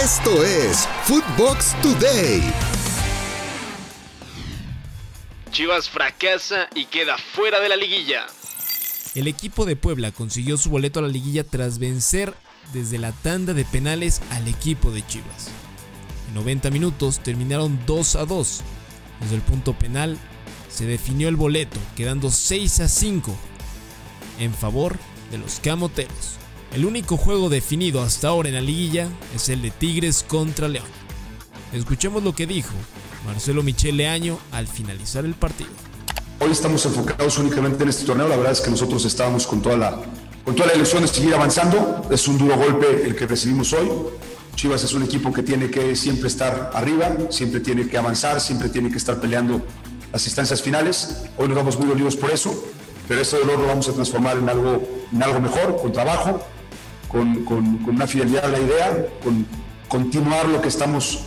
Esto es Footbox Today. Chivas fracasa y queda fuera de la liguilla. El equipo de Puebla consiguió su boleto a la liguilla tras vencer desde la tanda de penales al equipo de Chivas. En 90 minutos terminaron 2 a 2. Desde el punto penal se definió el boleto, quedando 6 a 5 en favor de los camoteros. El único juego definido hasta ahora en la liguilla es el de Tigres contra León. Escuchemos lo que dijo Marcelo Michel Leaño al finalizar el partido. Hoy estamos enfocados únicamente en este torneo. La verdad es que nosotros estábamos con toda la, con toda la ilusión de seguir avanzando. Es un duro golpe el que recibimos hoy. Chivas es un equipo que tiene que siempre estar arriba, siempre tiene que avanzar, siempre tiene que estar peleando las instancias finales. Hoy nos vamos muy dolidos por eso, pero ese dolor lo vamos a transformar en algo, en algo mejor, con trabajo, con, con, con una fidelidad a la idea, con continuar lo que estamos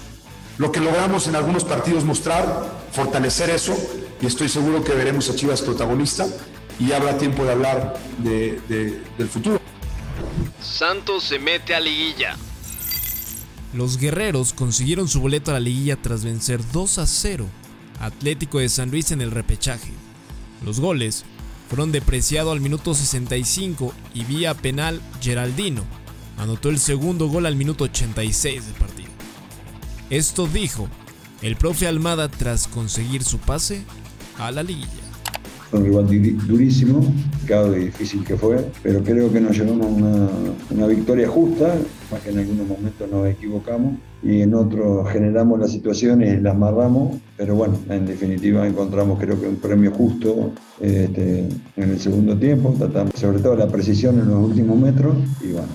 lo que logramos en algunos partidos mostrar, fortalecer eso, y estoy seguro que veremos a Chivas protagonista y habrá tiempo de hablar de, de, del futuro. Santos se mete a liguilla. Los guerreros consiguieron su boleto a la liguilla tras vencer 2 a 0 Atlético de San Luis en el repechaje. Los goles fueron depreciados al minuto 65 y vía penal Geraldino anotó el segundo gol al minuto 86 del partido. Esto dijo el profe Almada tras conseguir su pase a la liguilla. Fue un rival durísimo, cada difícil que fue, pero creo que nos llevamos una, una victoria justa, más que en algunos momentos nos equivocamos y en otros generamos las situaciones y las amarramos, pero bueno, en definitiva encontramos creo que un premio justo este, en el segundo tiempo, tratamos sobre todo la precisión en los últimos metros y bueno,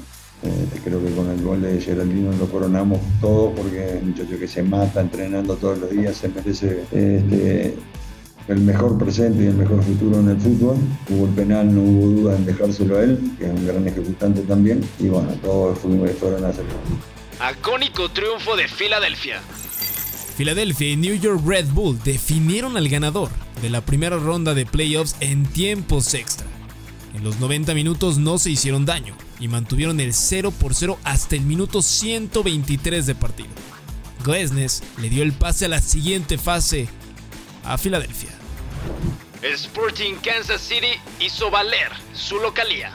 eh, creo que con el gol de Geraldino lo coronamos todo porque es un muchacho que se mata entrenando todos los días, se merece este, el mejor presente y el mejor futuro en el fútbol. Hubo el penal, no hubo duda en dejárselo a él, que es un gran ejecutante también. Y bueno, todos fueron a hacerlo. Agónico triunfo de Filadelfia. Filadelfia y New York Red Bull definieron al ganador de la primera ronda de playoffs en tiempos extra. En los 90 minutos no se hicieron daño y mantuvieron el 0 por 0 hasta el minuto 123 de partido. Glesnes le dio el pase a la siguiente fase a Filadelfia. Sporting Kansas City hizo valer su localía.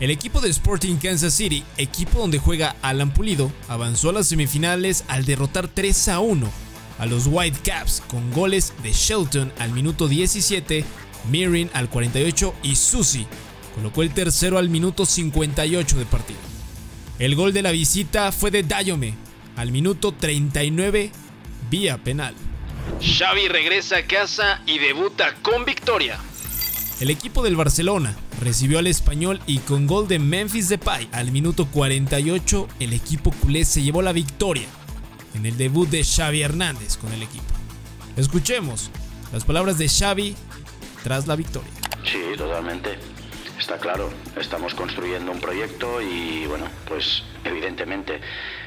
El equipo de Sporting Kansas City, equipo donde juega Alan Pulido, avanzó a las semifinales al derrotar 3 a 1 a los Whitecaps con goles de Shelton al minuto 17, Mirin al 48 y Susi colocó el tercero al minuto 58 de partido. El gol de la visita fue de Dayome al minuto 39 vía penal. Xavi regresa a casa y debuta con victoria. El equipo del Barcelona recibió al español y con gol de Memphis Depay al minuto 48 el equipo culé se llevó la victoria en el debut de Xavi Hernández con el equipo. Escuchemos las palabras de Xavi tras la victoria. Sí, totalmente. Está claro, estamos construyendo un proyecto y bueno, pues evidentemente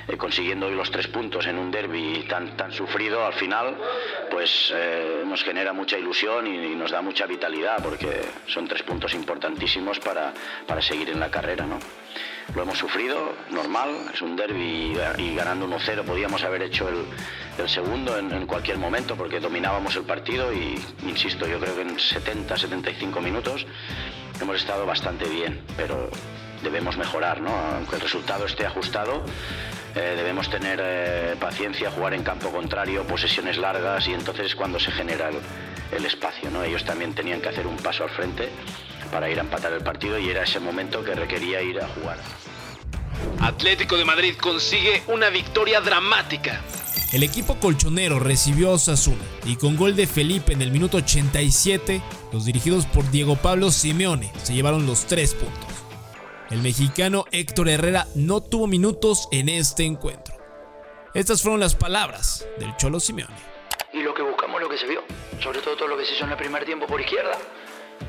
eh, consiguiendo hoy los tres puntos en un derby tan, tan sufrido al final, pues eh, nos genera mucha ilusión y, nos da mucha vitalidad porque son tres puntos importantísimos para, para seguir en la carrera, ¿no? Lo hemos sufrido, normal, es un derby y, ganando 1-0 podíamos haber hecho el, segundo en, en, cualquier momento porque dominábamos el partido y, insisto, yo creo que en 70-75 minutos hemos estado bastante bien, pero debemos mejorar, ¿no? Aunque el resultado esté ajustado, eh, debemos tener eh, paciencia, jugar en campo contrario, posesiones largas y entonces es cuando se genera el, el, espacio, ¿no? Ellos también tenían que hacer un paso al frente para ir a empatar el partido y era ese momento que requería ir a jugar. Atlético de Madrid consigue una victoria dramática. El equipo colchonero recibió a Osasuna y con gol de Felipe en el minuto 87, los dirigidos por Diego Pablo Simeone se llevaron los tres puntos. El mexicano Héctor Herrera no tuvo minutos en este encuentro. Estas fueron las palabras del Cholo Simeone. Y lo que buscamos lo que se vio, sobre todo todo lo que se hizo en el primer tiempo por izquierda.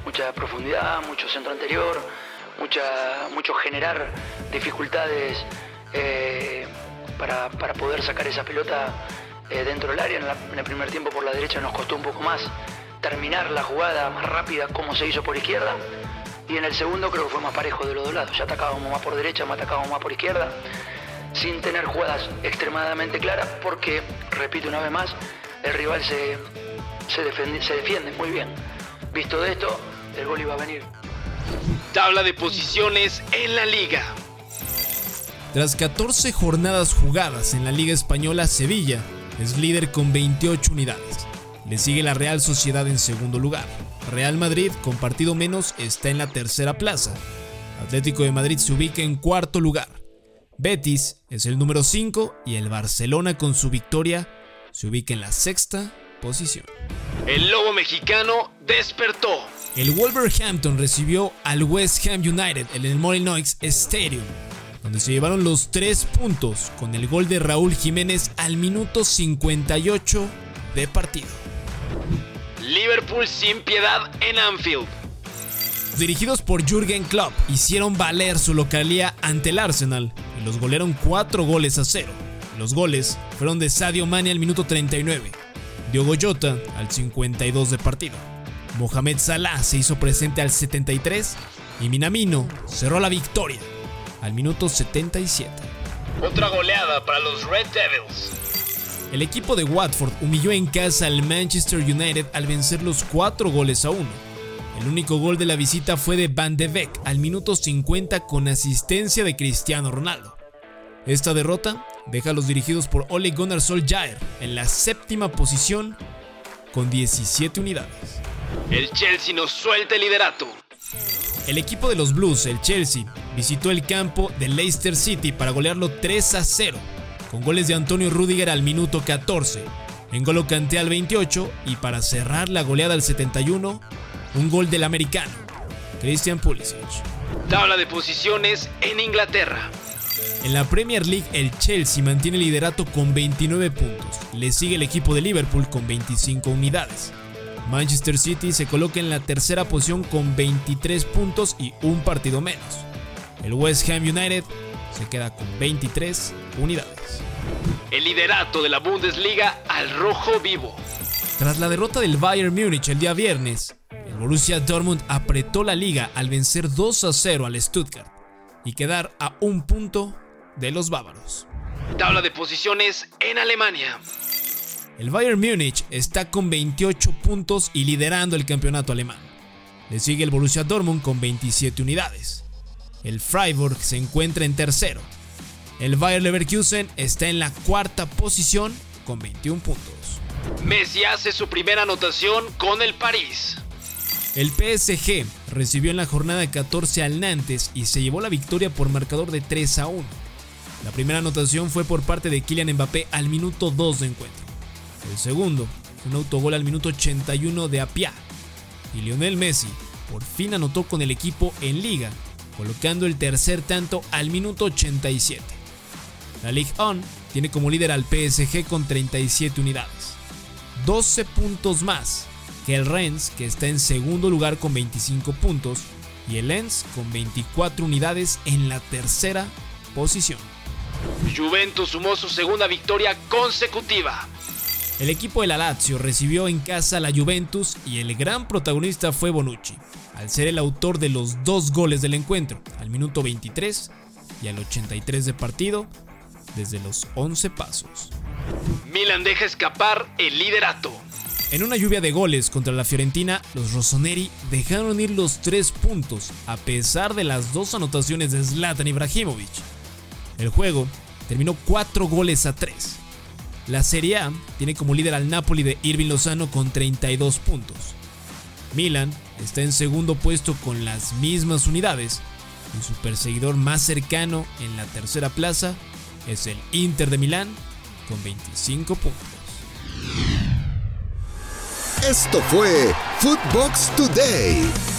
Mucha profundidad, mucho centro anterior, mucha, mucho generar dificultades eh, para, para, poder sacar esa pelota eh, dentro del área. En, el primer tiempo por la derecha nos costó un poco más terminar la jugada más rápida como se hizo por izquierda. Y en el segundo creo que fue más parejo de los dos lados. Ya atacábamos más por derecha, más atacábamos más por izquierda. sin tener jugadas extremadamente claras, porque, repito una vez más, el rival se, se, defiende, se defiende muy bien. Visto de esto, el gol iba a venir. Tabla de posiciones en la liga. Tras 14 jornadas jugadas en la Liga Española, Sevilla es líder con 28 unidades. Le sigue la Real Sociedad en segundo lugar. Real Madrid, con partido menos, está en la tercera plaza. Atlético de Madrid se ubica en cuarto lugar. Betis es el número 5 y el Barcelona con su victoria se ubica en la sexta posición. El Lobo Mexicano despertó. El Wolverhampton recibió al West Ham United en el Molyneux Stadium, donde se llevaron los tres puntos con el gol de Raúl Jiménez al minuto 58 de partido. Liverpool sin piedad en Anfield. Dirigidos por Jürgen Klopp, hicieron valer su localía ante el Arsenal y los golearon 4 goles a 0. Los goles fueron de Sadio Mane al minuto 39, Diogo Jota al 52 de partido. Mohamed Salah se hizo presente al 73 y Minamino cerró la victoria al minuto 77. Otra goleada para los Red Devils. El equipo de Watford humilló en casa al Manchester United al vencer los 4 goles a 1. El único gol de la visita fue de Van de Beek al minuto 50 con asistencia de Cristiano Ronaldo. Esta derrota deja a los dirigidos por Ole Gunnar Solskjaer en la séptima posición con 17 unidades. El Chelsea nos suelta el liderato. El equipo de los Blues, el Chelsea, visitó el campo de Leicester City para golearlo 3 a 0, con goles de Antonio Rudiger al minuto 14, Engolo Kanté al 28 y para cerrar la goleada al 71, un gol del americano, Christian Pulisic. Tabla de posiciones en Inglaterra. En la Premier League el Chelsea mantiene el liderato con 29 puntos, le sigue el equipo de Liverpool con 25 unidades. Manchester City se coloca en la tercera posición con 23 puntos y un partido menos. El West Ham United se queda con 23 unidades. El liderato de la Bundesliga al rojo vivo. Tras la derrota del Bayern Múnich el día viernes, el Borussia Dortmund apretó la liga al vencer 2 a 0 al Stuttgart y quedar a un punto de los bávaros. Tabla de posiciones en Alemania. El Bayern Múnich está con 28 puntos y liderando el campeonato alemán. Le sigue el Borussia Dortmund con 27 unidades. El Freiburg se encuentra en tercero. El Bayer Leverkusen está en la cuarta posición con 21 puntos. Messi hace su primera anotación con el París. El PSG recibió en la jornada 14 al Nantes y se llevó la victoria por marcador de 3 a 1. La primera anotación fue por parte de Kylian Mbappé al minuto 2 de encuentro. El segundo un autogol al minuto 81 de Apia. Y Lionel Messi por fin anotó con el equipo en liga, colocando el tercer tanto al minuto 87. La Ligue 1 tiene como líder al PSG con 37 unidades. 12 puntos más que el Rennes, que está en segundo lugar con 25 puntos, y el Lens con 24 unidades en la tercera posición. Juventus sumó su segunda victoria consecutiva. El equipo de la Lazio recibió en casa a la Juventus y el gran protagonista fue Bonucci, al ser el autor de los dos goles del encuentro, al minuto 23 y al 83 de partido, desde los 11 pasos. Milan deja escapar el liderato. En una lluvia de goles contra la Fiorentina, los Rossoneri dejaron ir los tres puntos a pesar de las dos anotaciones de Zlatan Ibrahimovic. El juego terminó 4 goles a 3. La Serie A tiene como líder al Napoli de Irving Lozano con 32 puntos. Milan está en segundo puesto con las mismas unidades y su perseguidor más cercano en la tercera plaza es el Inter de Milán con 25 puntos. Esto fue Footbox Today.